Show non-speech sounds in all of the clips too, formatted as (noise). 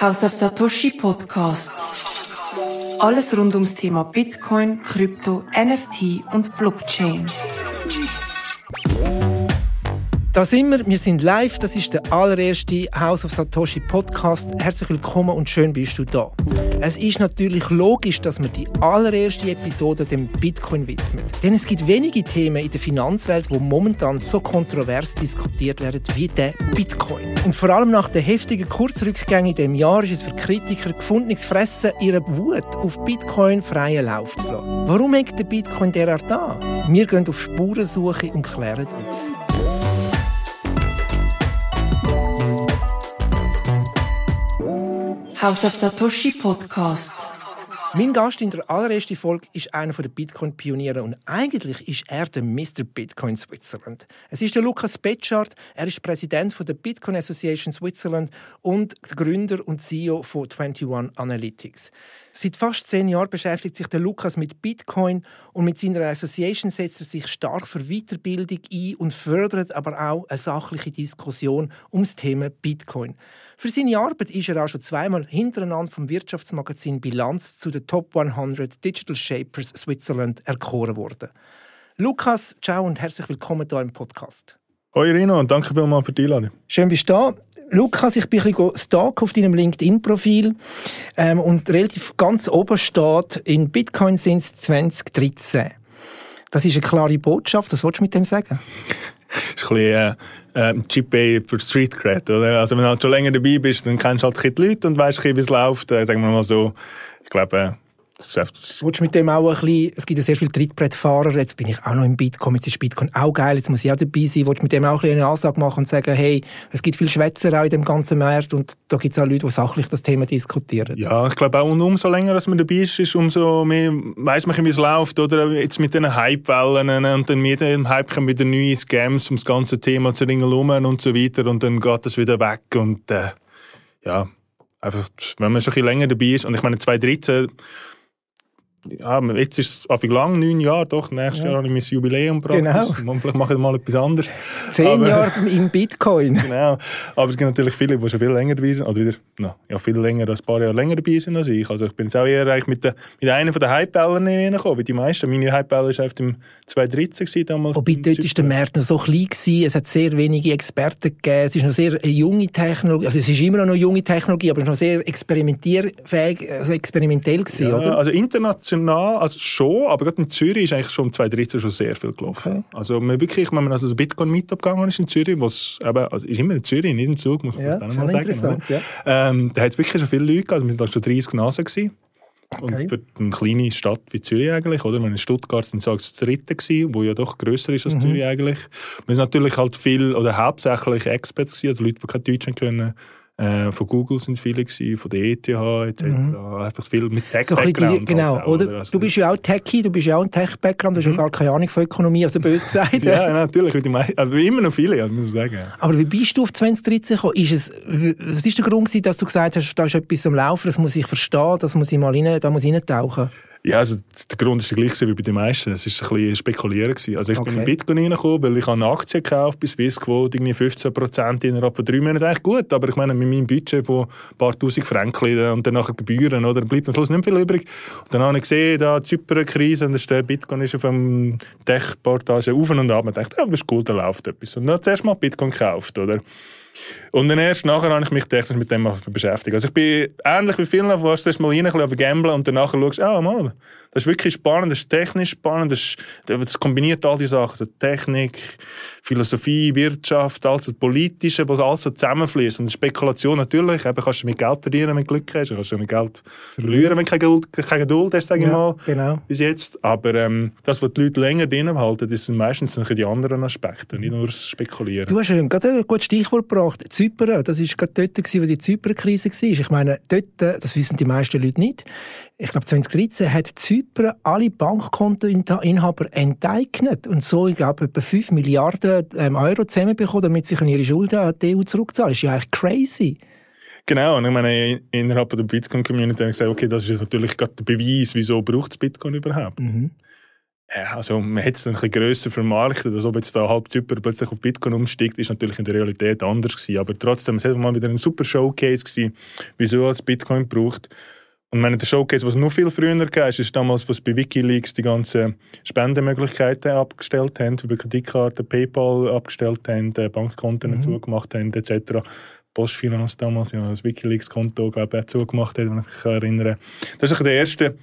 House of Satoshi Podcast. Alles rund ums Thema Bitcoin, Krypto, NFT und Blockchain. Da sind wir, wir sind live, das ist der allererste House of Satoshi Podcast. Herzlich willkommen und schön bist du da. Es ist natürlich logisch, dass wir die allererste Episode dem Bitcoin widmen. Denn es gibt wenige Themen in der Finanzwelt, wo momentan so kontrovers diskutiert werden wie der Bitcoin. Und vor allem nach den heftigen Kurzrückgängen in dem Jahr ist es für Kritiker gefundenes Fressen, ihre Wut auf Bitcoin freien Lauf zu lassen. Warum hängt der Bitcoin derart an? Wir gehen auf Spurensuche und klären auf. House of Satoshi Podcast. Mein Gast in der allerersten Folge ist einer der Bitcoin-Pioniere und eigentlich ist er der Mr. Bitcoin Switzerland. Es ist der Lukas Betschart, er ist Präsident der Bitcoin Association Switzerland und der Gründer und CEO von 21 Analytics. Seit fast zehn Jahren beschäftigt sich der Lukas mit Bitcoin und mit seiner Association setzt er sich stark für Weiterbildung ein und fördert aber auch eine sachliche Diskussion um das Thema Bitcoin. Für seine Arbeit ist er auch schon zweimal hintereinander vom Wirtschaftsmagazin Bilanz zu den Top 100 Digital Shapers Switzerland erkoren worden. Lukas, ciao und herzlich willkommen hier im Podcast. Hoi Rino und danke vielmals für die Einladung. Schön bist du da. Lukas, ich bin ein bisschen stalk auf deinem LinkedIn-Profil ähm, und relativ ganz oben steht, in Bitcoin sind es 2013. Das ist eine klare Botschaft. Was willst du mit dem sagen? das (laughs) ist ein bisschen äh, äh, Chip für Street Cred, oder? Also wenn du halt schon länger dabei bist, dann kennst du halt die Leute und weißt, wie es läuft. Äh, sagen wir mal so, glaube, äh, das Geschäft. Willst du mit dem auch ein bisschen, es gibt ja sehr viele Trittbrettfahrer, jetzt bin ich auch noch im Bitcoin, jetzt ist Bitcoin auch geil, jetzt muss ich auch dabei sein. Willst du mit dem auch ein bisschen eine Ansage machen und sagen, hey, es gibt viele Schwätzer auch in dem ganzen Markt und da gibt es auch Leute, die sachlich das Thema diskutieren? Ja, ich glaube auch, und umso länger dass man dabei ist, ist umso mehr weiss man, wie es läuft, oder jetzt mit den Hype-Wellen und dann mit dem Hype kommen wieder neue Scams um das ganze Thema zu ringelum und so weiter und dann geht das wieder weg und äh, ja, einfach, wenn man schon ein bisschen länger dabei ist und ich meine, 2013 ja, jetzt ist es lang, neun Jahre, doch, nächstes ja. Jahr habe ich mein Jubiläum praktisch. Genau. (laughs) Vielleicht mache ich mal etwas anderes. Zehn Jahre (laughs) im Bitcoin. genau. Aber es gibt natürlich viele, die schon viel länger dabei sind, oder wieder, no, ja, viel länger, als ein paar Jahre länger dabei sind als ich. Also ich bin jetzt auch eher eigentlich mit, der, mit einer von den Hype-Bällen reingekommen, wie die meisten. Meine Hype-Bälle war im 2013 damals. Wobei dort war der Markt noch so klein gewesen, es hat sehr wenige Experten gegeben, es ist noch sehr junge Technologie, also es ist immer noch eine junge Technologie, aber es ist noch sehr experimentierfähig, also experimentell gewesen, ja, oder? Also international international, also schon, aber gerade in Zürich ist eigentlich schon im 2013 schon sehr viel gelaufen. Okay. Also man wirklich, wenn man also so Bitcoin mitgegangen ist in Zürich, was eben, also ist immer in Zürich, nicht im Zug, muss man ja, mal sagen. Ja. Ähm, da hat es wirklich schon viele Leute gehabt, also wir waren schon 30 Nasen gewesen. Okay. Und für eine kleine Stadt wie Zürich eigentlich, oder? in Stuttgart sind es das dritte gewesen, wo ja doch grösser ist als mhm. Zürich eigentlich. Wir sind natürlich halt viel, oder hauptsächlich Experts gewesen, also Leute, die kein Deutsch können, äh, von Google sind viele gewesen, von der ETH etc. Mhm. Einfach viel mit Tech-Background. So genau, oder? oder? Also, du bist ja auch Techie, du bist ja auch ein Tech-Background, du hast mhm. ja gar keine Ahnung von Ökonomie, also bös gesagt. ja, natürlich, also immer noch viele, muss man sagen. Aber wie bist du auf 2013 gekommen? Ist es, was ist der Grund dass du gesagt hast, da ist etwas am Laufen, das muss ich verstehen, das muss ich mal rein, da muss ich reintauchen? Ja, also der Grund ist der gleiche wie bei den meisten. Es war ein bisschen spekulieren. Gewesen. Also ich okay. bin in Bitcoin reingekommen, weil ich eine Aktie gekauft bei Swissquote, irgendwie 15 Prozent innerhalb von drei Monaten. Eigentlich gut, aber ich meine, mit meinem Budget von ein paar tausend Franken und dann nachher Gebühren, oder, bleibt am Schluss nicht viel übrig. Und dann habe ich gesehen, da die Zypern-Krise und der Bitcoin ist auf dem Tech-Portage auf und ab. Und ich dachte, ja, das ist cool, da läuft etwas. Und dann zuerst mal Bitcoin gekauft, oder? Und dann erst nachher habe ich mich technisch mit dem beschäftigt. Also ich bin ähnlich wie viele, wo du erst mal rein, ein bisschen und danach schaust, ah, mal, das ist wirklich spannend, das ist technisch spannend, das, ist, das kombiniert all die Sachen, also Technik, Philosophie, Wirtschaft, also Politische, was alles so zusammenfließt. Und Spekulation natürlich, eben kannst du mit Geld verdienen, wenn du Glück hast, kannst du mit Geld verlieren, wenn du keine Geduld, keine Geduld hast, sage ich mal, genau. bis jetzt. Aber ähm, das, was die Leute länger drinnen halten, das sind meistens die anderen Aspekte, nicht nur das Spekulieren. Du hast ja gerade ein gutes Stichwort gebracht, Zypern, das war gerade dort, wo die Zypern-Krise war. Ich meine, dort, das wissen die meisten Leute nicht, ich glaube 2013 hat Zypern alle Bankkontoinhaber enteignet und so, ich glaube, etwa 5 Milliarden ähm, Euro zusammenbekommen, damit sie ihre Schulden an die EU zurückzahlen. Das ist ja eigentlich crazy. Genau, und ich meine, innerhalb der Bitcoin-Community habe ich gesagt, okay, das ist natürlich gerade der Beweis, wieso braucht es Bitcoin überhaupt. Mhm. ja, also man hat es ein bisschen grösser vermarktet, als ob jetzt da halb Zypern plötzlich auf Bitcoin umsteigt, ist natürlich in der Realität anders gewesen. Aber trotzdem, es war mal wieder ein super Showcase gewesen, wieso es Bitcoin braucht. Und meine, der Showcase, was noch viel früher gab, ist damals, was bei Wikileaks die ganzen Spendemöglichkeiten abgestellt haben, über Kreditkarten, PayPal abgestellt haben, Bankkonten mhm. zugemacht haben, etc. Postfinanz damals, ja, das Wikileaks-Konto, glaube ich, auch zugemacht hat, wenn ich mich erinnere. Das ist der erste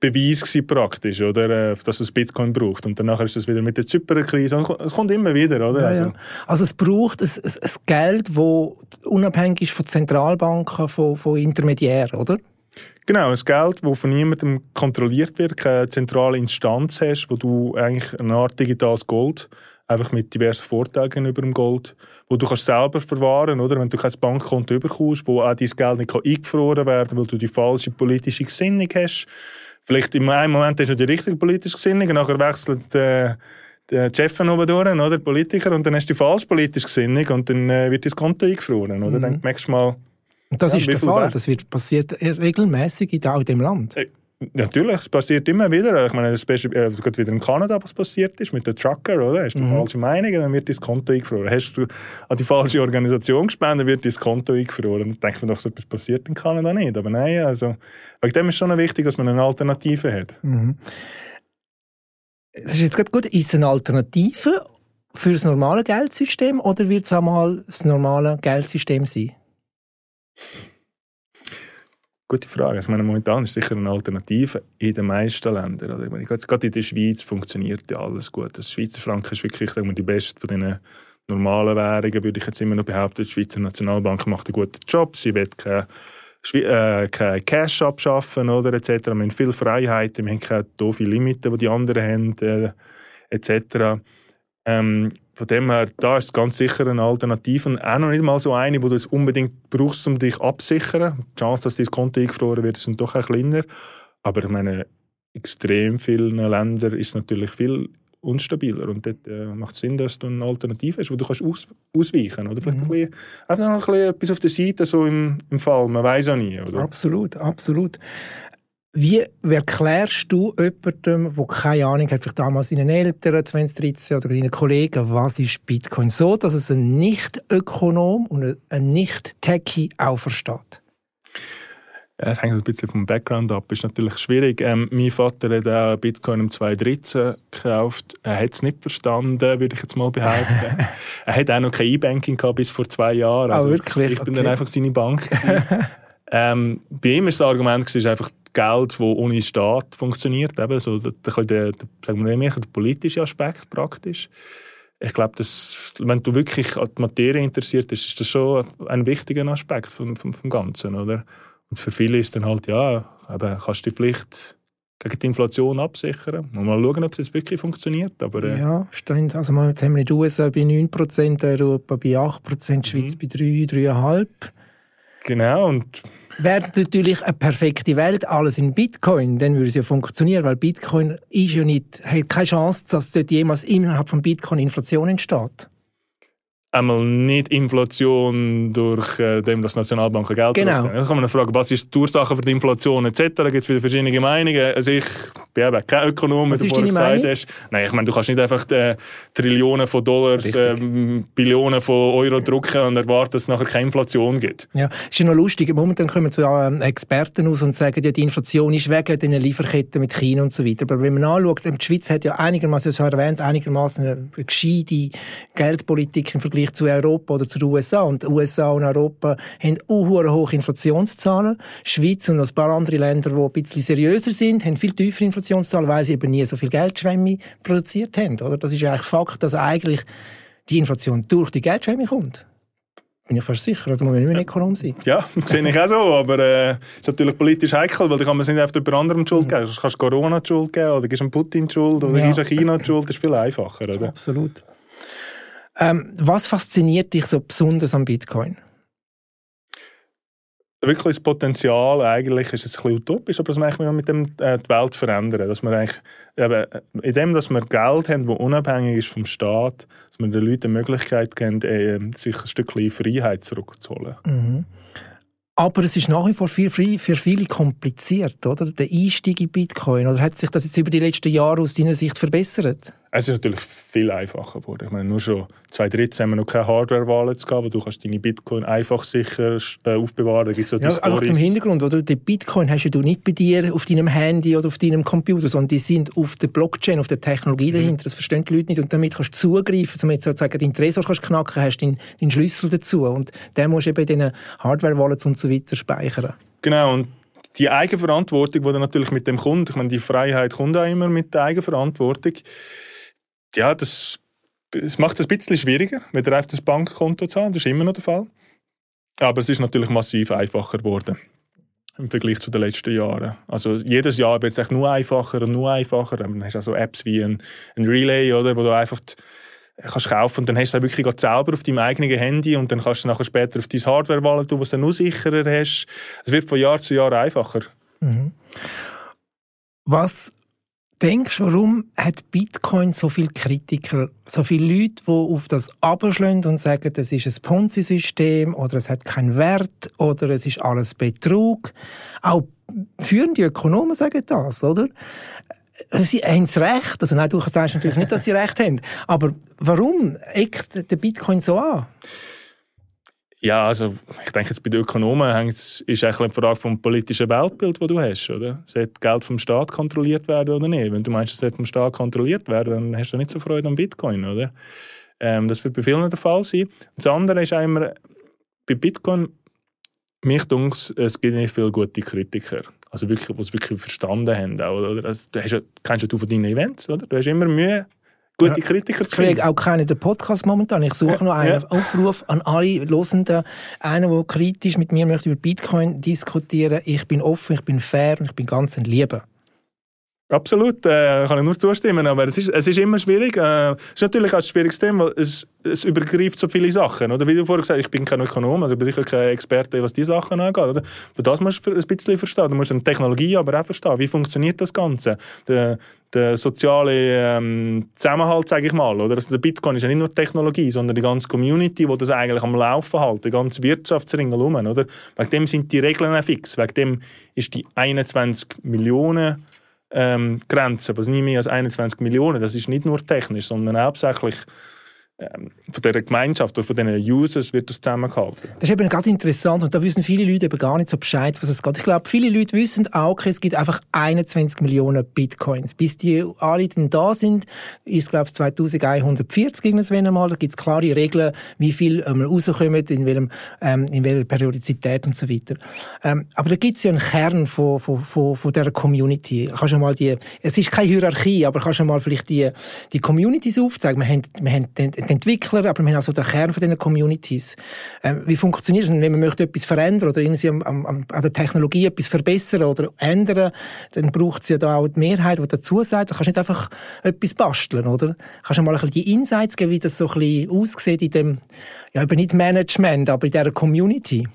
Beweis gewesen, praktisch, oder, äh, dass es Bitcoin braucht. Und danach ist es wieder mit der Zypern-Krise. Es kommt immer wieder, oder? Ja, also, ja. also es braucht ein, ein, ein Geld, das unabhängig ist von Zentralbanken, von, von Intermediären, oder? Genau, ein Geld, das von niemandem kontrolliert wird, keine zentrale Instanz hast, wo du eigentlich eine Art digitales Gold einfach mit diversen Vorteilen gegenüber dem Gold, wo du kannst selber verwahren, oder? Wenn du kein Bankkonto überkommst, wo auch dein Geld nicht eingefroren werden kann, weil du die falsche politische Gesinnung hast. Vielleicht in einem Moment hast du die richtige politische Gesinnung, und nachher wechselt äh, der Chef oben durch, oder? Der Politiker, und dann hast du die falsche politische Gesinnung und dann äh, wird dein Konto eingefroren, oder? Mhm. Dann merkst du mal, und das ja, ist der Fall. Das wird passiert regelmäßig in all dem Land. Hey. Natürlich, es passiert immer wieder. Ich meine, das ist äh, wieder in Kanada, was passiert ist mit den Trucker, oder? Hast du mhm. falsche Meinung, dann wird dein Konto eingefroren. Hast du an die falsche Organisation gespendet, wird dein Konto eingefroren. Dann denkt man doch, so etwas passiert in Kanada nicht. Aber nein, also, wegen dem ist schon wichtig, dass man eine Alternative hat. Mhm. Das ist jetzt gerade gut. Ist es eine Alternative für das normale Geldsystem oder wird es einmal das normale Geldsystem sein? Gute Frage. Ich meine, momentan ist sicher eine Alternative in den meisten Ländern. Also ich meine, gerade in der Schweiz funktioniert ja alles gut. Das Schweizer Franken ist wirklich wir, die beste von den normalen Währungen, würde ich jetzt immer noch behaupten. Die Schweizer Nationalbank macht einen guten Job. Sie wird keine, äh, keine Cash abschaffen oder etc. Wir haben viele Freiheiten, wir haben keine doofe Limiten, die die anderen haben äh, etc. Ähm, von dem her, da ist es ganz sicher eine Alternative. Und auch noch nicht mal so eine, wo du es unbedingt brauchst, um dich abzusichern. Die Chance, dass dein Konto eingefroren wird, sind doch ein kleiner. Aber ich meine, extrem vielen Ländern ist es natürlich viel unstabiler. Und dort äh, macht es Sinn, dass du eine Alternative hast, wo du kannst aus, ausweichen Oder vielleicht mhm. ein bisschen, einfach noch ein bisschen etwas auf der Seite, so im, im Fall. Man weiß auch nie. Oder? Absolut, absolut. Wie erklärst du jemandem, der keine Ahnung hat, vielleicht damals seinen Eltern 2013 oder seinen Kollegen, was ist Bitcoin? So, dass es ein Nicht-Ökonom und ein Nicht-Techie auch versteht. Es hängt ein bisschen vom Background ab. Ist natürlich schwierig. Ähm, mein Vater hat auch Bitcoin im 2013 gekauft. Er hat es nicht verstanden, würde ich jetzt mal behaupten. (laughs) er hat auch noch kein E-Banking gehabt bis vor zwei Jahren. Ah, also oh, wirklich? Ich bin okay. dann einfach seine Bank. (laughs) ähm, bei ihm ist das Argument ist einfach Geld, das ohne Staat funktioniert. Eben so der, der, der, sagen wir mehr, der politische Aspekt praktisch. Ich glaube, dass, wenn du wirklich an die Materie interessiert bist, ist das schon ein wichtiger Aspekt vom, vom, vom Ganzen. Oder? Und für viele ist dann halt, ja, eben, kannst du die Pflicht gegen die Inflation absichern. Und mal schauen, ob es wirklich funktioniert. Aber, äh, ja, stimmt. Also jetzt haben wir in den USA bei 9%, Europa bei 8%, Schweiz mhm. bei 3, 3,5%. Genau, und Wäre natürlich eine perfekte Welt, alles in Bitcoin, dann würde es ja funktionieren, weil Bitcoin ist ja nicht, hat keine Chance, dass dort jemals innerhalb von Bitcoin Inflation entsteht einmal nicht Inflation durch äh, dem, dass Nationalbanken Geld genau. Dann kann man fragen, was ist die Ursache für die Inflation etc. Gibt es verschiedene Meinungen. Also ich bin eben kein Ökonom, wie du vorhin gesagt hast. Nein, ich meine, du kannst nicht einfach äh, Trillionen von Dollars, äh, Billionen von Euro drucken und erwarten, dass es nachher keine Inflation gibt. Ja, ist ja noch lustig. Momentan kommen so äh, Experten aus und sagen, ja, die Inflation ist wegen den Lieferketten mit China und so weiter. Aber wenn man anschaut, die Schweiz hat ja einigermaßen, so erwähnt, einigermaßen eine gescheite Geldpolitik im Vergleich zu Europa oder zu den USA. Und die USA und Europa haben auch hohe Inflationszahlen. Die Schweiz und noch ein paar andere Länder, die ein bisschen seriöser sind, haben viel tiefere Inflationszahlen, weil sie eben nie so viel Geldschwemme produziert haben. Oder? Das ist eigentlich Fakt, dass eigentlich die Inflation durch die Geldschwemme kommt bin ich fast sicher. Da muss man nicht mehr Ökonom sein. Ja, (laughs) sehe ich auch so. Aber es äh, ist natürlich politisch heikel, weil da kann man es nicht einfach über anderen Schuld geben. Du kannst Corona die Schuld geben oder gibst Putin die Schuld oder ja. gibst China die Schuld. Das ist viel einfacher. Oder? Absolut. Ähm, was fasziniert dich so besonders am Bitcoin? Wirklich das Potenzial, eigentlich ist es ein bisschen utopisch, aber dass man eigentlich mit dem äh, die Welt verändern. Dass man eigentlich, eben, in dem, dass wir Geld haben, das unabhängig ist vom Staat, dass wir den Leuten die Möglichkeit geben, äh, sich ein Stückchen Freiheit zurückzuholen. Mhm. Aber es ist nach wie vor für, für viele kompliziert, oder? Der Einstieg in Bitcoin. Oder hat sich das jetzt über die letzten Jahre aus deiner Sicht verbessert? Es ist natürlich viel einfacher geworden. Ich meine, nur schon 2013 haben wir noch keine Hardware-Wallets gehabt, wo du kannst deine Bitcoin einfach sicher äh, aufbewahren. Da gibt's ja, die einfach zum Hintergrund, oder? Die Bitcoin hast du nicht bei dir auf deinem Handy oder auf deinem Computer, sondern die sind auf der Blockchain, auf der Technologie mhm. dahinter. Das verstehen die Leute nicht. Und damit kannst du zugreifen, damit sozusagen deinen Tresor kannst knacken, hast deinen, deinen Schlüssel dazu. Und den musst du eben in diesen Hardware-Wallets und so weiter speichern. Genau. Und die Eigenverantwortung, die dann natürlich mit dem kommt, ich meine, die Freiheit kommt auch immer mit der Eigenverantwortung ja, das, das macht es ein bisschen schwieriger, wieder auf das Bankkonto haben. Das ist immer noch der Fall. Aber es ist natürlich massiv einfacher geworden im Vergleich zu den letzten Jahren. Also jedes Jahr wird es nur einfacher und nur einfacher. Dann hast du also Apps wie ein, ein Relay, oder, wo du einfach kannst kaufen und dann hast du es wirklich selber auf deinem eigenen Handy und dann kannst du es nachher später auf dein Hardware-Wallet tun, was du dann noch sicherer hast. Es wird von Jahr zu Jahr einfacher. Mhm. Was denkst, warum hat Bitcoin so viele Kritiker, so viele Leute, die auf das abschlagen und sagen, das ist ein Ponzi-System oder es hat keinen Wert oder es ist alles Betrug? Auch führende Ökonomen sagen das, oder? Sie haben das Recht. Also nein, du sagst natürlich nicht, dass sie Recht haben. Aber warum eckt der Bitcoin so an? Ja, also ich denke jetzt bei den Ökonomen ist es eine Frage vom politischen Weltbild, das du hast, oder? Sollte Geld vom Staat kontrolliert werden oder nicht? Wenn du meinst, es sollte vom Staat kontrolliert werden, dann hast du nicht so Freude am Bitcoin, oder? Ähm, das wird bei vielen der Fall sein. Das andere ist immer, bei Bitcoin, mich dunkt es gibt nicht viele gute Kritiker. Also wirklich, die es wirklich verstanden haben. oder? Also, du hast ja, kennst du von deinen Events, oder? Du hast immer Mühe, gute Kritiker zu finden. Ich kriege auch keinen den Podcast momentan. Ich suche noch einen. Aufruf an alle Losenden. Einer, der kritisch mit mir möchte über Bitcoin diskutieren. Ich bin offen, ich bin fair und ich bin ganz ein Lieber. Absolut, äh, kann ich nur zustimmen, aber es ist, es ist immer schwierig. Äh, es ist natürlich auch ein schwieriges Thema, weil es, es übergreift so viele Sachen. Oder? Wie du vorhin gesagt hast, ich bin kein Ökonom, also ich bin sicher kein Experte, was diese Sachen angeht. Oder? Aber das musst du ein bisschen verstehen. Du musst eine Technologie aber auch verstehen. Wie funktioniert das Ganze? Der, der soziale ähm, Zusammenhalt, sage ich mal. Oder? Also der Bitcoin ist ja nicht nur Technologie, sondern die ganze Community, die das eigentlich am Laufen hält, die ganze Wirtschaftsring herum. Wegen dem sind die Regeln fix. Wegen dem ist die 21 Millionen ähm, Grenze, was nie mehr als 21 Millionen, das ist nicht nur technisch, sondern hauptsächlich von dieser Gemeinschaft oder von diesen Users wird das zusammengehalten. Das ist eben gerade interessant und da wissen viele Leute eben gar nicht so Bescheid, was es geht. Ich glaube, viele Leute wissen auch, okay, es gibt einfach 21 Millionen Bitcoins. Bis die alle dann da sind, ist glaube ich 2140 irgendwann einmal. Da gibt es klare Regeln, wie viel ähm, rauskommen, in, welchem, ähm, in welcher Periodizität und so weiter. Ähm, aber da gibt es ja einen Kern von, von, von, von dieser Community. Kannst du mal die, es ist keine Hierarchie, aber kannst du mal vielleicht die, die Communities aufzeigen. Wir haben, wir haben den, die Entwickler, aber wir haben also den Kern von diesen Communities. Ähm, wie funktioniert es, wenn man möchte etwas verändern oder irgendwie am, am, an der Technologie etwas verbessern oder ändern, dann braucht es ja da auch die Mehrheit, die dazu sagt, da kannst du nicht einfach etwas basteln, oder? Kannst du mal ein bisschen die Insights geben, wie das so ein bisschen aussieht in dem, ja, eben nicht Management, aber in dieser Community?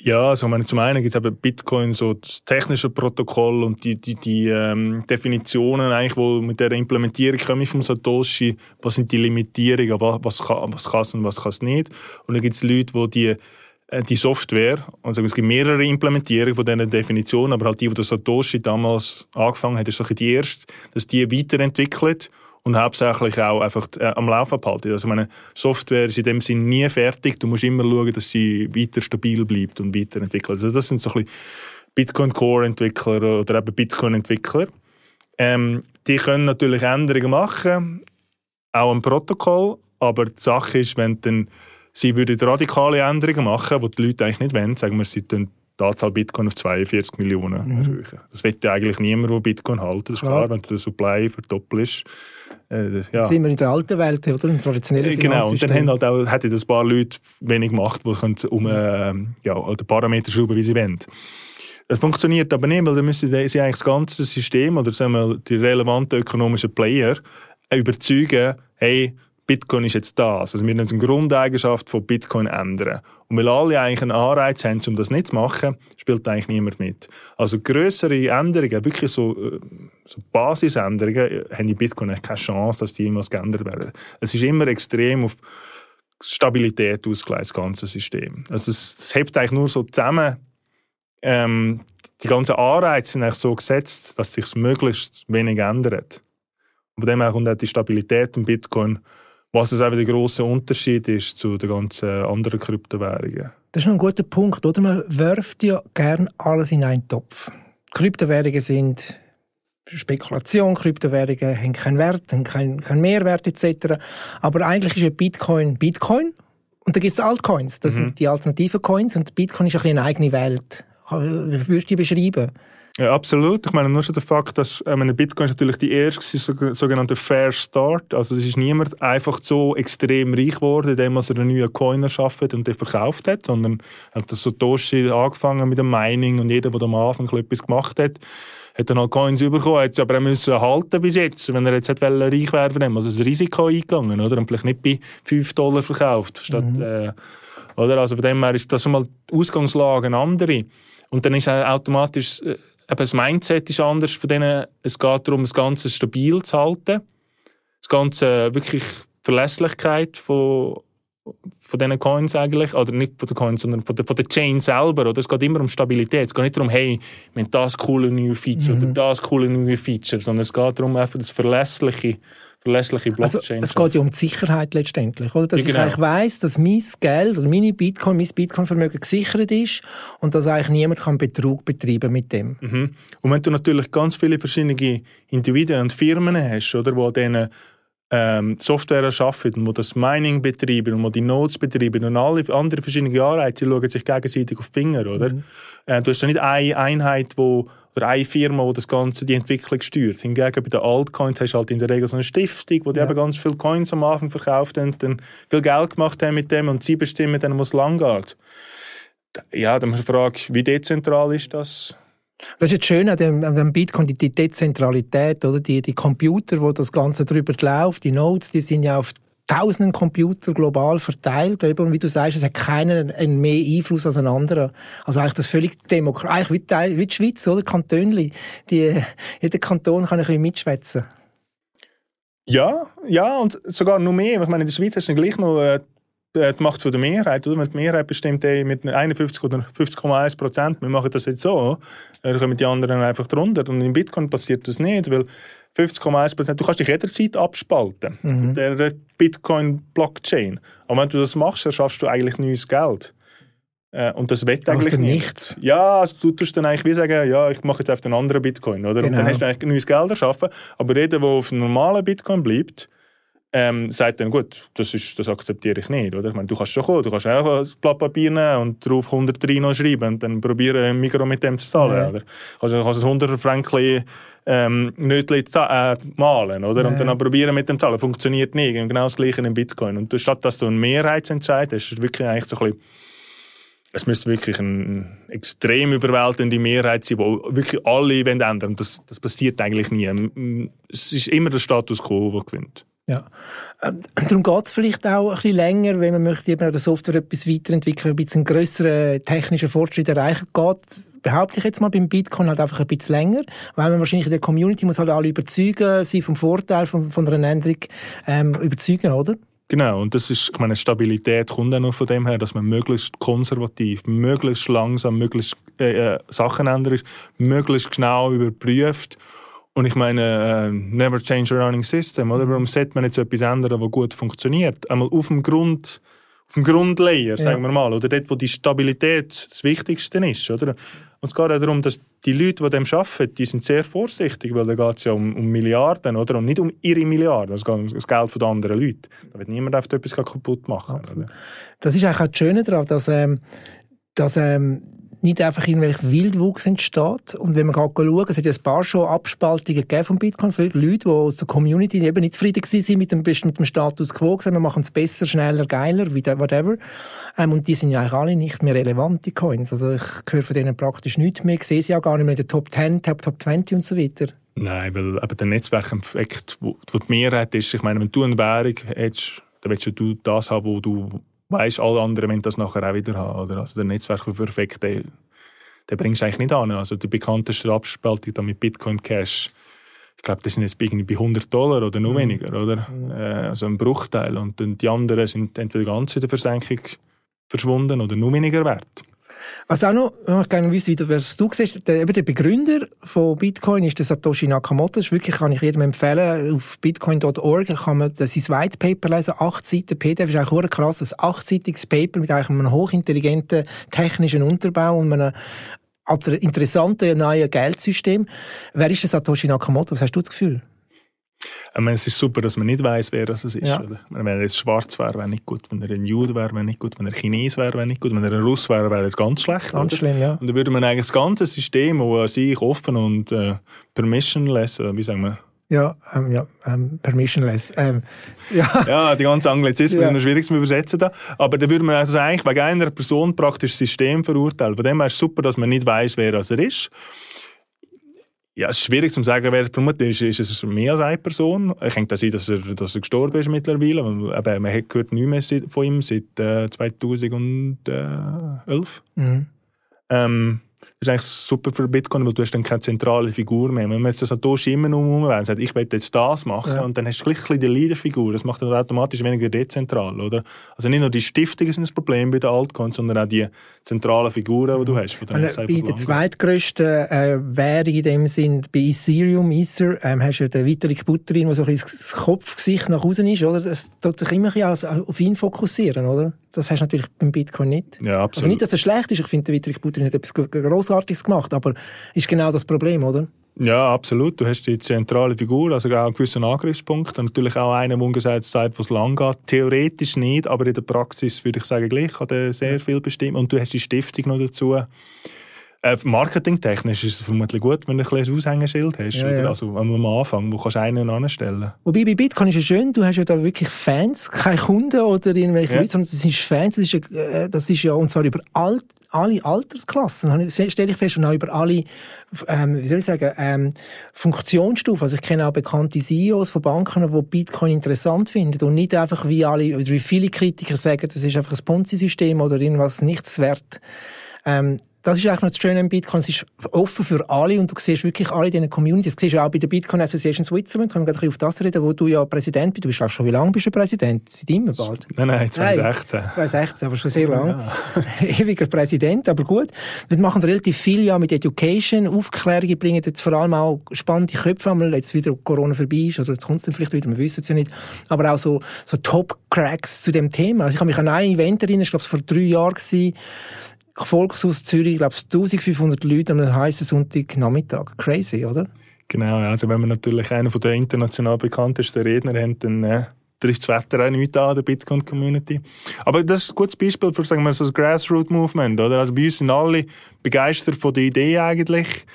Ja, also meine, zum einen gibt es eben Bitcoin, so das technische Protokoll und die, die, die ähm, Definitionen, eigentlich, wo mit der Implementierung kommen vom Satoshi, was sind die Limitierungen, was, was kann was es und was kann es nicht. Und dann gibt es Leute, die die äh, die Software, also es gibt mehrere Implementierungen von diesen Definitionen, aber halt die, die der Satoshi damals angefangen hat, ist die erste, dass die weiterentwickelt und hauptsächlich auch einfach äh, am Laufen behalten. Also meine Software ist in dem Sinne nie fertig. Du musst immer schauen, dass sie weiter stabil bleibt und weiterentwickelt. Also das sind so ein bisschen Bitcoin Core Entwickler oder eben Bitcoin Entwickler. Ähm, die können natürlich Änderungen machen, auch am Protokoll, aber die Sache ist, wenn dann sie würden radikale Änderungen machen, die die Leute eigentlich nicht wollen, sagen wir, sie die Anzahl Bitcoin auf 42 Millionen mhm. erhöhen. Das will ja eigentlich niemand, der Bitcoin halten. Das ist klar, ja. wenn du den Supply verdoppelst. Äh, ja. Sind wir in der alten Welt, oder? Im traditionellen äh, Genau, und dann haben halt auch, hat ein paar Leute wenig Macht, die können um äh, ja, den Parameter schrauben, wie sie wollen. Das funktioniert aber nicht, weil dann müssen sie eigentlich das ganze System oder sagen wir, die relevanten ökonomischen Player überzeugen, hey, Bitcoin ist jetzt das. Also wir müssen eine Grundeigenschaft von Bitcoin ändern. Und weil alle eigentlich einen Anreiz haben, um das nicht zu machen, spielt eigentlich niemand mit. Also größere Änderungen, wirklich so, äh, so Basisänderungen, haben in Bitcoin eigentlich keine Chance, dass die jemals geändert werden. Es ist immer extrem auf Stabilität ausgelegt, das ganze System. Also es, es hebt eigentlich nur so zusammen, ähm, die ganzen Anreize sind eigentlich so gesetzt, dass sich möglichst wenig ändert. Und von dem kommt auch die Stabilität im Bitcoin, was es auch der große Unterschied ist zu den ganzen anderen Kryptowährungen. Das ist noch ein guter Punkt, oder? Man wirft ja gern alles in einen Topf. Kryptowährungen sind Spekulation, Kryptowährungen haben keinen Wert, haben keinen, keinen Mehrwert etc. Aber eigentlich ist ein Bitcoin Bitcoin und dann gibt es Altcoins, das mhm. sind die alternativen Coins und Bitcoin ist ein eine eigene Welt. Wie würdest du die beschreiben? Ja, absolut. Ich meine, nur schon der Fakt, dass äh, meine Bitcoin ist natürlich die erste so, sogenannte Fair Start. Also es ist niemand einfach so extrem reich geworden, indem er einen neuen Coin erschaffen und den verkauft hat, sondern hat das Satoshi angefangen mit dem Mining und jeder, der am Anfang etwas gemacht hat, hat dann halt Coins bekommen, hat sie aber auch müssen halten bis jetzt, wenn er jetzt hat reich werden also das Risiko eingegangen, oder? Und vielleicht nicht bei 5 Dollar verkauft, statt, mhm. äh, oder? Also von dem her ist das schon mal die Ausgangslage eine andere. Und dann ist auch automatisch, äh, eben das Mindset ist anders von denen, es geht darum, das Ganze stabil zu halten. Das Ganze äh, wirklich Verlässlichkeit von, von diesen Coins eigentlich, oder nicht von den Coins, sondern von der, von der Chain selber. Oder? Es geht immer um Stabilität. Es geht nicht darum, hey, wir haben das coole neue Feature mhm. oder das coole neue Feature, sondern es geht darum, einfach das verlässliche, verlässliche also, Blockchain. Also, es geht ja um die Sicherheit letztendlich, oder? Dass ja, genau. ich eigentlich weiss, dass mein Geld oder meine Bitcoin, mein Bitcoin-Vermögen gesichert ist und dass eigentlich niemand kann Betrug betreiben mit dem. Mhm. Und wenn du natürlich ganz viele verschiedene Individuen und Firmen hast, oder, wo denen ähm, Software erschaffen, wo das Mining betreiben und wo die Nodes betreiben und alle anderen verschiedenen Anreize, die schauen sich gegenseitig auf die Finger, oder? Mhm. Äh, du hast ja nicht eine Einheit, wo, oder eine Firma, die das Ganze, die Entwicklung steuert. Hingegen bei den Altcoins hast du halt in der Regel so eine Stiftung, wo die ja. eben ganz viele Coins am Anfang verkauft haben, dann viel Geld gemacht haben mit dem und sie bestimmen dann, wo es lang geht. Ja, dann frage ich, wie dezentral ist das? Das ist jetzt schön an dem, an dem Bitcoin, die, die Dezentralität, oder? Die, die Computer, wo das Ganze drüber läuft, die Nodes, die sind ja auf tausenden Computer global verteilt. Und wie du sagst, es hat keinen mehr Einfluss als ein anderer. Also eigentlich das völlig demokratisch, eigentlich wie, wie die Schweiz, oder? Kantönli. Die, jeder Kanton kann ein bisschen mitschwätzen. Ja, ja, und sogar noch mehr. Ich meine, in der Schweiz hast du gleich noch äh, äh, die Macht von der Mehrheit. Oder? Wenn die Mehrheit bestimmt ey, mit 51 oder 50,1 Prozent, wir machen das jetzt so, äh, dann kommen die anderen einfach drunter. Und in Bitcoin passiert das nicht, weil 50,1 Prozent, du kannst dich jederzeit abspalten, mhm. der Bitcoin-Blockchain. Aber wenn du das machst, dann schaffst du eigentlich neues Geld. Äh, und das wird eigentlich nichts. Ja, also du tust dann eigentlich wie sagen, ja, ich mache jetzt auf den anderen Bitcoin, oder? Genau. Und dann genau. hast du eigentlich neues Geld erschaffen. Aber jeder, der auf einem normalen Bitcoin bleibt, ähm, sagt dann, gut, das, ist, das akzeptiere ich nicht. Oder? Ich meine, du kannst schon kommen, du kannst auch ein Blatt Papier nehmen und darauf 103 noch schreiben und dann probieren, ein Mikro mit dem zu zahlen. Ja. Oder? Du kannst ein 100 Franken ähm, Nötchen äh, malen oder? Ja. und dann probieren mit dem zahlen. Funktioniert nicht. Genau das Gleiche in Bitcoin. Und statt dass du einen Mehrheitsentscheid hast, ist wirklich eigentlich so ein bisschen es müsste wirklich eine extrem überwältigende Mehrheit sein, wo wirklich alle ändern wollen. Das, das passiert eigentlich nie. Es ist immer der Status quo, der gewinnt. Ja. Ähm, darum geht es vielleicht auch ein bisschen länger, wenn man möchte eben an der Software etwas weiterentwickeln, ein bisschen grösseren technischen Fortschritt erreichen geht, behaupte ich jetzt mal beim Bitcoin halt einfach ein bisschen länger, weil man wahrscheinlich in der Community muss halt alle überzeugen, sie vom Vorteil von, von einer Änderung ähm, überzeugen, oder? Genau, und das ist, ich meine, Stabilität kommt auch noch von dem her, dass man möglichst konservativ, möglichst langsam, möglichst äh, äh Sachen ändert, möglichst genau überprüft und ich meine, uh, never change a running system, oder? Warum sollte man jetzt etwas ändern, das gut funktioniert? Einmal auf dem Grund, auf dem Grundlayer, sagen wir mal, oder dort, wo die Stabilität das Wichtigste ist, oder? Und es geht auch darum, dass die Leute, die dem arbeiten, die sind sehr vorsichtig, weil da geht es ja um, um, Milliarden, oder? Und nicht um ihre Milliarden, es geht um das Geld von anderen Leuten. Da wird niemand auf etwas kaputt machen. Das ist eigentlich auch das Schöne daran, dass, ähm, dass ähm, nicht einfach irgendwelcher Wildwuchs entsteht. Und wenn man gerade schauen, es hat ja ein paar schon Abspaltungen gegeben vom Bitcoin für Leute, die aus der Community eben nicht zufrieden waren mit dem, mit dem Status quo, gesagt, wir machen es besser, schneller, geiler, whatever. Ähm, und die sind ja eigentlich alle nicht mehr relevante Coins. Also ich höre von denen praktisch nichts mehr. Ich sehe sie ja gar nicht mehr in den Top 10, Top, Top 20 und so weiter. Nein, weil eben der Netzwerkeffekt, wo, wo die Mehrheit ist, ich meine, wenn du eine Währung hättest, dann willst du das haben, wo du weißt, alle anderen wollen das nachher auch wieder haben. Oder? Also der Netzwerkeffekt, den, den bringst du eigentlich nicht an. Also die bekannteste Abspaltung da mit Bitcoin Cash ich glaube, das sind jetzt irgendwie bei 100 Dollar oder noch mhm. weniger, oder? Mhm. Äh, also ein Bruchteil. Und die anderen sind entweder ganz in der Versenkung verschwunden oder nur weniger wert. Was auch noch, ich gerne wissen, wie was du siehst, der, eben der Begründer von Bitcoin ist der Satoshi Nakamoto. Das wirklich, kann ich jedem empfehlen, auf bitcoin.org kann man sein White Paper lesen, acht Seiten PDF, ist eigentlich ein krass, ein achtseitiges Paper mit eigentlich einem hochintelligenten technischen Unterbau und einem interessanten neuen Geldsystem. Wer ist der Satoshi Nakamoto? Was hast du das Gefühl? Ich meine, es ist super, dass man nicht weiß, wer das ist. Ja. Oder? Wenn er jetzt schwarz wäre, wäre nicht gut. Wenn er ein Jude wäre, wäre nicht gut. Wenn er Chines wäre, wäre nicht gut. Wenn er ein Russ wäre, wäre es ganz schlecht. Ganz oder? schlimm, ja. Und dann würde man eigentlich das ganze System, das sich offen und äh, permissionless, wie sagen wir, ja, ähm, ja ähm, permissionless. Ähm, (laughs) ja. ja, die ganze Anglizismen ja. sind schwierig zu übersetzen. Da. Aber da würde man also eigentlich wegen einer Person praktisch das System verurteilen. Von dem her ist es super, dass man nicht weiß, wer das er ist. Ja, es ist schwierig zu sagen, wer vermutlich ist. Ist es mehr als eine Person? Ich denke sein, dass er, dass er gestorben ist mittlerweile. Aber man hat gehört nichts mehr von ihm seit äh, 2011. Mhm. Ähm, ist eigentlich super für Bitcoin, weil du hast dann keine zentrale Figur mehr. Wenn man jetzt Satoshi immer umwählt und sagt, ich will jetzt das machen, ja. und dann hast du gleich die Leaderfigur. Das macht dann automatisch weniger dezentral, oder? Also nicht nur die Stiftungen sind das Problem bei den Altcoins, sondern auch die zentralen Figuren, die du hast. Wenn bei der zweitgrößten äh, Währung in dem Sinn, bei Ethereum, Ether, ähm, hast du den Vitalik Buterin, der so ein bisschen das Kopfgesicht nach außen ist, oder? Das tut sich immer ein bisschen auf ihn fokussieren, oder? Das hast du natürlich beim Bitcoin nicht. Ja, absolut. Also nicht, dass er schlecht ist. Ich finde, der Vitalik Buterin hat etwas Großartiges gemacht, aber ist genau das Problem, oder? Ja, absolut. Du hast die zentrale Figur, also auch einen gewissen Angriffspunkt. Und natürlich auch einen, der ungefähr sagt, was lang geht. Theoretisch nicht, aber in der Praxis würde ich sagen, gleich kann der sehr viel bestimmen. Und du hast die Stiftung noch dazu. Äh, marketingtechnisch ist es vermutlich gut, wenn du ein kleines Aushängeschild hast. Ja, ja. Also am Anfang, wo kannst du einen anstellen. Wobei bei Bitcoin ist es schön, du hast ja da wirklich Fans, keine Kunden oder irgendwelche ja. Leute, sondern das sind Fans, das ist, ja, äh, das ist ja und zwar über all, alle Altersklassen, stelle ich fest, und auch über alle, ähm, wie soll ich sagen, ähm, Funktionsstufen. Also ich kenne auch bekannte CEOs von Banken, die Bitcoin interessant finden und nicht einfach wie alle, wie viele Kritiker sagen, das ist einfach ein Ponzi-System oder irgendwas nichts wert. Ähm, das ist eigentlich noch das Schöne am Bitcoin. Es ist offen für alle und du siehst wirklich alle in diesen Communities. Das siehst du auch bei der Bitcoin Association Switzerland. Können wir gerade auf das reden, wo du ja Präsident bist. Du bist auch schon, wie lange bist du Präsident? Seit immer bald? Nein, nein, 2016. Nein, 2016, aber schon sehr lange. Ja. (laughs) Ewiger Präsident, aber gut. Wir machen relativ viel ja mit Education, Aufklärung, bringen jetzt vor allem auch spannende Köpfe, weil jetzt wieder Corona vorbei ist, oder jetzt kommt es dann vielleicht wieder, wir wissen es ja nicht. Aber auch so, so Top-Cracks zu dem Thema. Also ich kann mich an ein Event erinnern, ich glaube, es war vor drei Jahren Volkshaus Zürich, glaube ich, 1500 Leute an einem heißen Sonntagnachmittag. Crazy, oder? Genau, also wenn wir natürlich einen der international bekanntesten Redner haben, dann äh, trifft das Wetter auch nicht an, der Bitcoin-Community. Aber das ist ein gutes Beispiel für sagen wir, so das Grassroot-Movement. Oder? Also bei uns sind alle begeistert von der Idee eigentlich.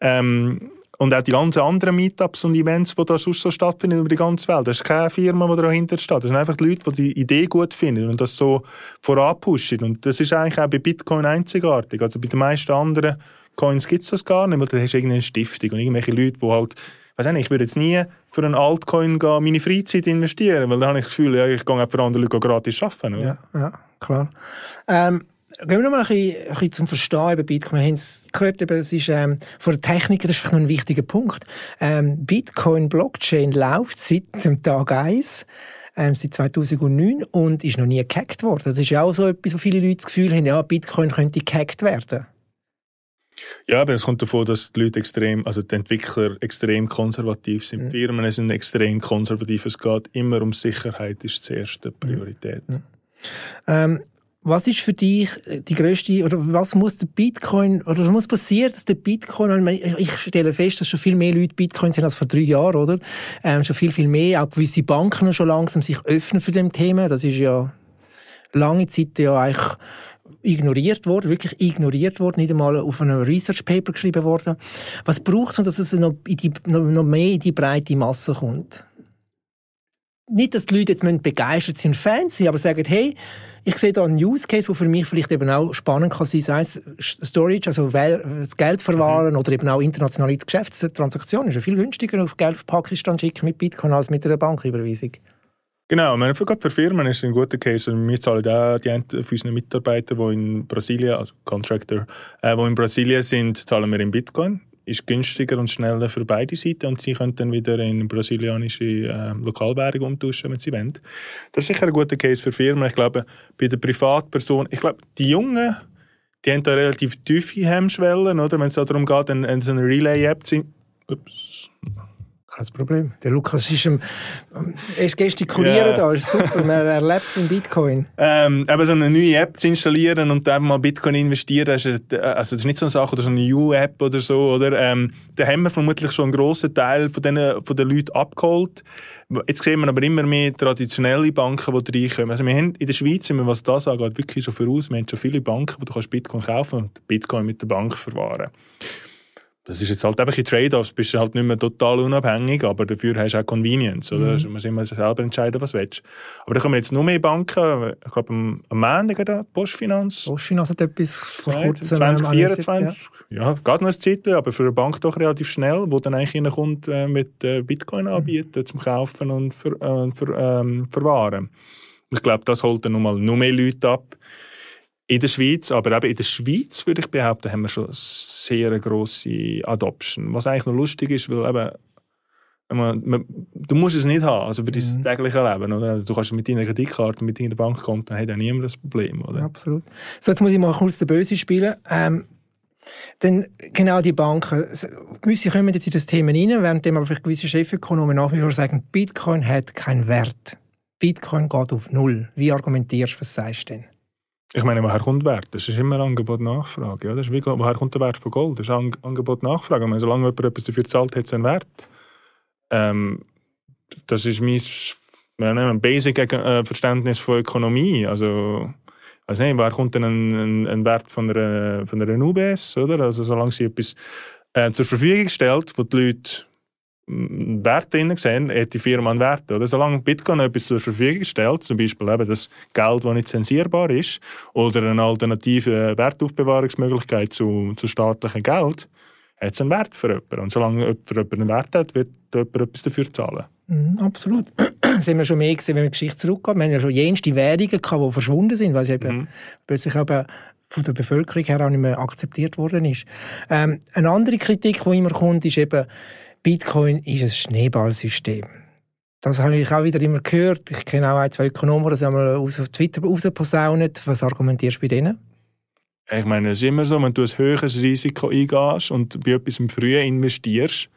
Ähm, und auch die ganzen anderen Meetups und Events, die da sonst so stattfinden über die ganze Welt. Das ist keine Firma, die dahinter steht. Das sind einfach die Leute, die die Idee gut finden und das so voranpushen. Und das ist eigentlich auch bei Bitcoin einzigartig. Also bei den meisten anderen Coins gibt es das gar nicht, weil da hast du irgendeine Stiftung und irgendwelche Leute, die halt weiß nicht, ich würde jetzt nie für einen Altcoin gehen, meine Freizeit investieren, weil dann habe ich das Gefühl, ja, ich gehe für andere Leute gratis arbeiten. Oder? Ja, ja, klar. Ähm, Gehen wir noch mal ein bisschen, ein bisschen zum Verstehen über Bitcoin. Wir haben es gehört, eben, es ist ähm, von der Technik, das ist vielleicht noch ein wichtiger Punkt. Ähm, Bitcoin Blockchain läuft seit dem Tag 1 ähm, seit 2009 und ist noch nie gehackt worden. Das ist ja auch so etwas, wo viele Leute das Gefühl haben, ja, Bitcoin könnte gehackt werden. Ja, aber es kommt davon, dass die Leute extrem, also die Entwickler extrem konservativ sind. Mhm. Firmen sind extrem konservativ. Es geht immer um Sicherheit, ist die erste Priorität. Mhm. Ähm, was ist für dich äh, die größte oder was muss der Bitcoin oder was muss passieren, dass der Bitcoin ich stelle fest, dass schon viel mehr Leute Bitcoin sind als vor drei Jahren, oder? Ähm, schon viel viel mehr, auch gewisse Banken schon langsam sich öffnen für dem Thema. Das ist ja lange Zeit ja eigentlich ignoriert worden, wirklich ignoriert worden, nicht einmal auf einem Research Paper geschrieben worden. Was braucht es, dass es noch, die, noch mehr in die breite Masse kommt? Nicht, dass die Leute jetzt begeistert sind, Fans sind, aber sagen, hey, ich sehe da einen Use Case, der für mich vielleicht eben auch spannend kann sein, sei es Storage, also das Geld verwahren mhm. oder eben auch internationale Geschäftstransaktionen. Ist ja viel günstiger, auf Geld auf Pakistan schicken mit Bitcoin als mit einer Banküberweisung. Genau, meine, für, für Firmen ist es ein guter Case. Wir zahlen auch die für unsere Mitarbeiter, die in Brasilien, also Contractor, äh, die in Brasilien sind, zahlen wir in Bitcoin ist günstiger und schneller für beide Seiten und sie können dann wieder in brasilianische äh, Lokalwährung umtauschen, wenn sie wollen. Das ist sicher ein guter Case für Firmen. Ich glaube, bei der Privatperson, ich glaube, die Jungen, die haben da relativ tiefe Hemmschwellen, oder? Wenn es darum geht, eine, eine Relay-App zu... Ups kein Problem. Der Lukas ist am, ist gestikulieren yeah. da, ist super. Man erlebt in Bitcoin. (laughs) Ähm, eben so eine neue App zu installieren und dann mal Bitcoin investieren, ist, also das ist nicht so eine Sache oder so eine U-App oder so, oder? Ähm, da haben wir vermutlich schon einen grossen Teil von den, von den Leuten abgeholt. Jetzt sehen wir aber immer mehr traditionelle Banken, die reinkommen. Also wir haben in der Schweiz, sind wir, was das angeht, wirklich schon voraus. Wir haben schon viele Banken, wo du kannst Bitcoin kaufen und Bitcoin mit der Bank verwahren das ist jetzt halt einfach in Trade-offs, bist halt nicht mehr total unabhängig, aber dafür hast du auch Convenience, oder? Mhm. Also, du musst immer selber entscheiden, was du willst. Aber da kommen jetzt noch mehr Banken, ich glaube am, am da, Postfinanz. Postfinanz hat etwas vor kurzem 2024, ja. ja, geht noch ein Zeit, aber für eine Bank doch relativ schnell, wo dann eigentlich reinkommt äh, mit äh, Bitcoin mhm. anbieten zum Kaufen und für, äh, für, ähm, verwahren. Ich glaube, das holt dann nochmal noch mehr Leute ab in der Schweiz, aber eben in der Schweiz, würde ich behaupten, haben wir schon sehr grosse Adoption. Was eigentlich noch lustig ist, weil eben, man, man, du musst es nicht haben, also für dein mhm. tägliche Leben. Oder? Also du kannst mit deiner Kreditkarte, mit deiner Bankkonto, dann hat ja niemand das Problem. Oder? Absolut. So, jetzt muss ich mal kurz den Böse spielen. Ähm, denn genau die Banken, gewisse kommen jetzt in das Thema rein, während aber vielleicht gewisse Chefökonomen nach wie vor sagen, Bitcoin hat keinen Wert. Bitcoin geht auf Null. Wie argumentierst du, was sagst du denn? Ich meine, woher kommt Wert? Das ist immer Angebot-Nachfrage. Ja? Woher kommt der Wert von Gold? Das ist Angebot-Nachfrage. Meine, solange jemand etwas dafür zahlt, hat es einen Wert. Ähm, das ist mein ein Basic-Verständnis äh, von Ökonomie. Also, also nicht, woher kommt denn ein, ein, ein, Wert von einer, von einer UBS? Oder? Also, solange sie etwas äh, zur Verfügung stellt, wo die Leute Wert drin sehen, hat die Firma einen Wert. Oder? Solange Bitcoin etwas zur Verfügung stellt, zum Beispiel eben das Geld, das nicht zensierbar ist, oder eine alternative Wertaufbewahrungsmöglichkeit zu, zu staatlichem Geld, hat es einen Wert für jemanden. Und solange jemand für einen Wert hat, wird jemand etwas dafür zahlen. Mm, absolut. (clears throat) das haben wir schon mehr gesehen, wenn wir die Geschichte zurückgehen. Wir haben ja schon jenste Währungen gehabt, die verschwunden sind, weil sie eben mhm. plötzlich eben von der Bevölkerung her auch nicht mehr akzeptiert worden ist. Ähm, eine andere Kritik, die immer kommt, ist eben, Bitcoin ist ein Schneeballsystem. Das habe ich auch wieder immer gehört. Ich kenne auch ein, zwei Ökonomen, die einmal auf Twitter rausposaunen. Was argumentierst du bei denen? Ich meine, es ist immer so, wenn du ein höheres Risiko eingehst und bei etwas im Frühen investierst,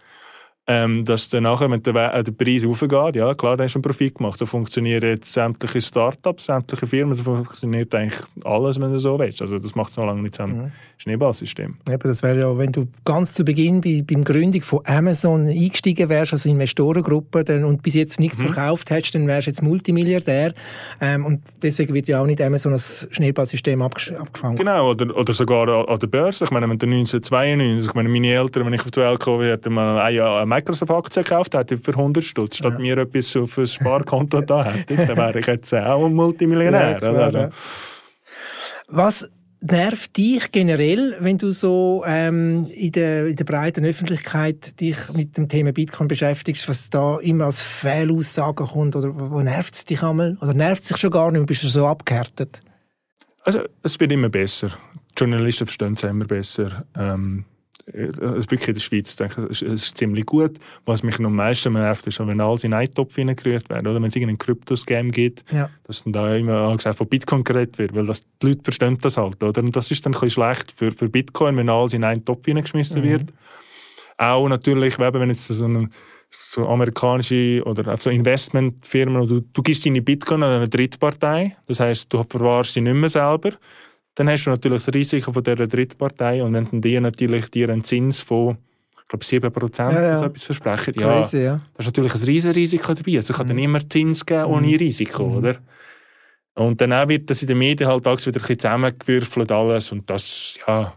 ähm, dass dann nachher, wenn der, äh, der Preis aufgeht, ja klar, dann hast du einen Profit gemacht. So funktionieren jetzt sämtliche Startups, sämtliche Firmen, so funktioniert eigentlich alles, wenn du so willst. Also das macht es noch lange nicht zum mhm. Schneeballsystem. Eben, das wäre ja, wenn du ganz zu Beginn bei, beim Gründung von Amazon eingestiegen wärst als Investorengruppe dann, und bis jetzt nicht mhm. verkauft hättest, dann wärst du jetzt Multimilliardär. Ähm, und deswegen wird ja auch nicht Amazon als Schneeballsystem abgefangen. Genau, oder, oder sogar an der Börse. Ich meine, wenn du 1992, ich meine, meine Eltern, wenn ich auf die Welt gekommen wäre, mal ein Jahr Microsoft-Aktien gekauft hätte für 100 Stutz, statt ja. mir etwas auf ein Sparkonto da hätte, dann wäre ich jetzt auch ein Multimillionär. Ja, also. Was nervt dich generell, wenn du so ähm, in, der, in der breiten Öffentlichkeit dich mit dem Thema Bitcoin beschäftigst, was da immer als Fehlaussagen kommt? Oder wo nervt es dich einmal? Oder nervt es dich schon gar nicht und bist du so abgehärtet? Also, es wird immer besser. Die Journalisten verstehen es immer besser. Ähm, also wirklich in der Schweiz, denke ich, es ist ziemlich gut. Was mich noch am meisten nervt, ist, wenn alles in einen Topf hineingerührt wird, oder wenn es irgendeinen Krypto-Scam gibt, ja. dass dann da immer gesagt von Bitcoin geredet wird, weil das, die Leute verstehen das halt, oder? Und das ist dann ein bisschen schlecht für, für Bitcoin, wenn alles in einen Topf hineingeschmissen mhm. wird. Auch natürlich, wenn jetzt so eine so amerikanische oder so Investmentfirmen, du, du gibst deine Bitcoin an eine Drittpartei, das heißt, du verwahrst sie nicht mehr selber, dann hast du natürlich das Risiko von dieser Drittpartei und wenn die natürlich dir einen Zins von ich glaube 7 Prozent ja, ja. so etwas versprechen, ja, Crazy, ja, das ist natürlich ein riesen Risiko dabei. Also es kann mhm. dann immer Zins geben ohne mhm. Risiko, mhm. oder? Und dann auch wird das in den Medien halt auch wieder ein bisschen zusammengewürfelt alles und das, ja,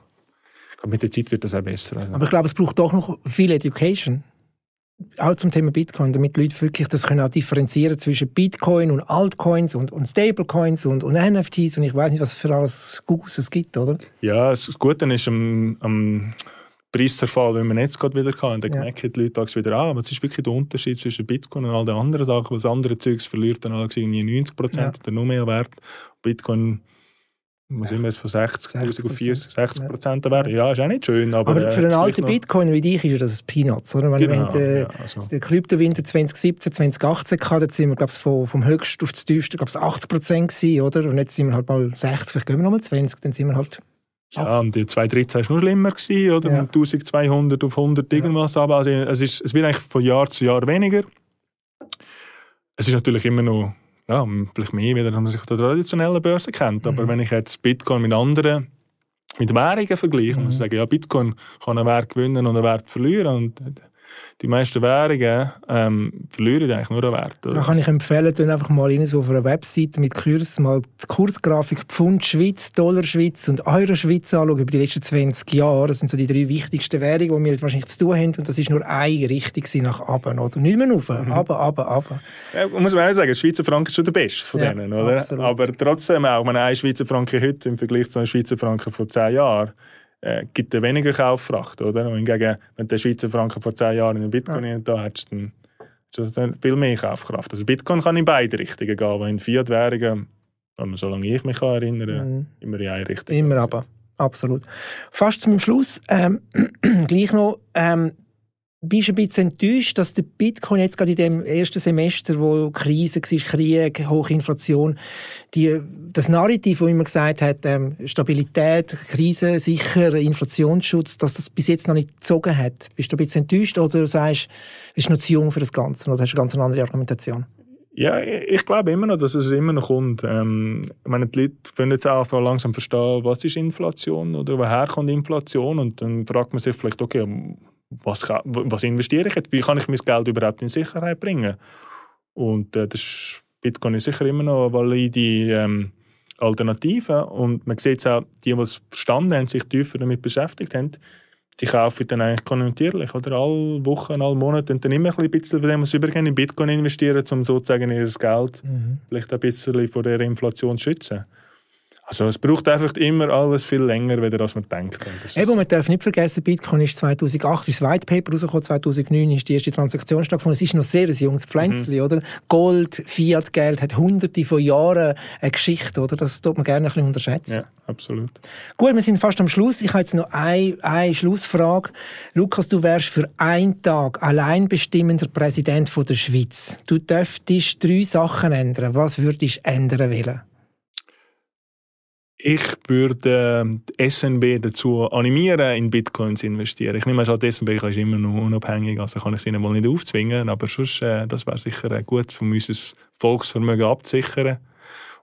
mit der Zeit wird das auch besser. Also. Aber ich glaube, es braucht doch noch viel Education auch zum Thema Bitcoin, damit die Leute wirklich das können auch differenzieren zwischen Bitcoin und Altcoins und, und Stablecoins und, und NFTs und ich weiß nicht, was für alles Gutes es gibt, oder? Ja, das Gute ist am, am Preiszerfall, wenn man jetzt gerade wieder kann, dann ja. merken die Leute wieder an, aber es ist wirklich der Unterschied zwischen Bitcoin und all den anderen Sachen, weil das andere Zeugs verliert dann irgendwie 90 Prozent ja. oder noch mehr Wert. Bitcoin muss immer von 60.000 auf 40, 60 Prozent ja. werden. Ja, ist auch nicht schön. Aber, aber für einen alten Bitcoin wie dich ist das Peanuts, oder? Wenn, genau, wenn der, ja, also. Kryptowinter 2017, 2018 hatte, sind wir, glaube ich, vom, vom höchsten auf das tiefste, glaube ich, 80 Prozent gewesen, oder? Und jetzt sind wir halt mal 60, vielleicht gehen wir nochmal 20, dann sind wir halt ja, und die 2013 war noch schlimmer, gewesen, oder? Ja. 1200 auf 100 irgendwas. Ja. Aber also, es, ist, es wird eigentlich von Jahr zu Jahr weniger. Es ist natürlich immer noch ja, vielleicht mehr, wieder, als man sich auf der traditionellen Börse kennt. Aber mhm. wenn ich jetzt Bitcoin mit anderen mit Währungen vergleiche, mhm. muss ich sagen, ja, Bitcoin kann einen Wert gewinnen und einen Wert verlieren. Und die meisten Währungen ähm, verlieren eigentlich nur einen Wert. Oder? Da kann ich empfehlen, dann einfach mal rein, so auf einer Webseite mit Kurs mal die Kursgrafik Pfund Schweiz, Dollar Schweiz und Euro Schweiz anschauen über die letzten 20 Jahre. Das sind so die drei wichtigsten Währungen, die wir wahrscheinlich zu tun haben. Und das ist nur eine Richtung nach oben, oder? Nicht mehr rauf, mhm. aber, aber, aber. Ja, muss man auch sagen, der Schweizer Franken ist schon der beste von ja, denen, oder? Absolut. Aber trotzdem auch, wenn ein Schweizer Franken heute im Vergleich zu einem Schweizer Franken vor 10 Jahren äh, gibt es weniger Kauffracht, oder? Und hingegen, wenn du den Schweizer Franken vor zehn Jahren in Bitcoin ja. da hättest, dann ist das viel mehr Kaufkraft. Also Bitcoin kann in beide Richtungen gehen, aber in Fiat-Währungen, solange ich mich erinnere, mhm. immer in eine Richtung. Immer aber, absolut. Fast zum Schluss, ähm, (clears throat) gleich noch, ähm, bist du ein bisschen enttäuscht, dass der Bitcoin jetzt gerade in dem ersten Semester, wo Krise war, Krieg, hohe Inflation, die, das Narrativ, wo immer gesagt hat, ähm, Stabilität, Krise, sicher, Inflationsschutz, dass das bis jetzt noch nicht gezogen hat. Bist du ein bisschen enttäuscht oder sagst, bist du noch zu jung für das Ganze oder hast du eine ganz andere Argumentation? Ja, ich glaube immer noch, dass es immer noch kommt. Ähm, ich meine, die Leute können jetzt auch langsam verstehen, was ist Inflation oder woher kommt Inflation und dann fragt man sich vielleicht, okay, was, was investiere ich jetzt? Wie kann ich mein Geld überhaupt in Sicherheit bringen? Und äh, das ist, Bitcoin ist sicher immer noch eine valide ähm, Alternative. Und man sieht es auch, die, die es verstanden haben, sich tiefer damit beschäftigt haben, die kaufen dann eigentlich konjunkturlich. Oder alle Wochen, alle Monate und dann immer ein bisschen von dem, was sie übergehen, in Bitcoin investieren, um sozusagen ihr Geld mhm. vielleicht ein bisschen vor der Inflation zu schützen. Also es braucht einfach immer alles viel länger, als man denkt. Eben, man darf nicht vergessen, Bitcoin ist 2008, ist das White Paper rausgekommen, 2009 ist die erste Transaktion stattgefunden. Es ist noch sehr ein junges Pflänzchen, mhm. oder? Gold, Fiat-Geld hat hunderte von Jahren eine Geschichte, oder? Das tut man gerne ein bisschen unterschätzen. Ja, absolut. Gut, wir sind fast am Schluss. Ich habe jetzt noch eine, eine Schlussfrage. Lukas, du wärst für einen Tag allein bestimmender Präsident der Schweiz. Du dürftest drei Sachen ändern. Was würdest du ändern wollen? Ich würde ähm, die SNB dazu animieren, in Bitcoins zu investieren. Ich nehme an, die SNB ist immer noch unabhängig, also kann ich sie ihnen mal nicht aufzwingen, aber sonst, äh, das wäre sicher gut, um unser Volksvermögen abzusichern.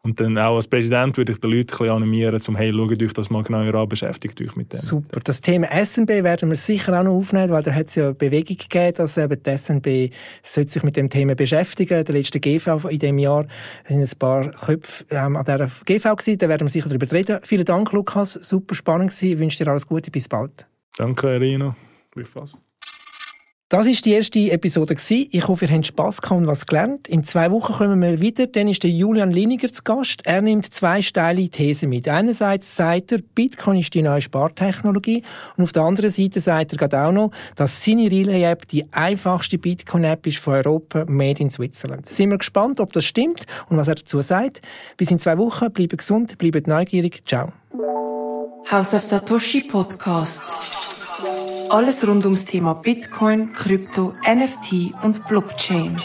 Und dann auch als Präsident würde ich die Leute ein animieren, zum hey, schaut euch das mal genauer an, beschäftigt euch mit dem. Super. Das Thema SNB werden wir sicher auch noch aufnehmen, weil da hat es ja Bewegung gegeben, dass eben die SNB sich mit dem Thema beschäftigen. Der letzte GV in diesem Jahr sind ein paar Köpfe ähm, an dieser GV gewesen. Da werden wir sicher darüber reden. Vielen Dank, Lukas. Super spannend gewesen. Ich wünsche dir alles Gute. Bis bald. Danke, Rino. Gleichfalls. Das ist die erste Episode Ich hoffe, ihr habt Spass gehabt und was gelernt. In zwei Wochen kommen wir wieder. Dann ist der Julian Liniger zu Gast. Er nimmt zwei steile Thesen mit. Einerseits sagt er, Bitcoin ist die neue Spartechnologie. Und auf der anderen Seite sagt er gerade auch noch, dass seine Relay-App die einfachste Bitcoin-App ist von Europa, made in Switzerland. Sind wir gespannt, ob das stimmt und was er dazu sagt. Bis in zwei Wochen. Bleibt gesund, bleibt neugierig. Ciao. House of Satoshi Podcast. Alles rund ums Thema Bitcoin, Krypto, NFT und Blockchain.